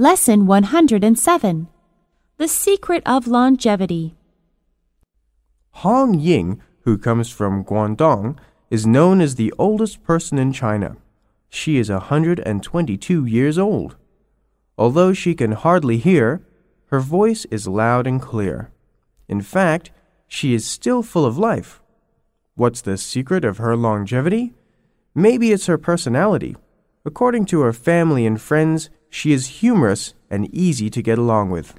Lesson 107 The Secret of Longevity. Hong Ying, who comes from Guangdong, is known as the oldest person in China. She is 122 years old. Although she can hardly hear, her voice is loud and clear. In fact, she is still full of life. What's the secret of her longevity? Maybe it's her personality. According to her family and friends, she is humorous and easy to get along with.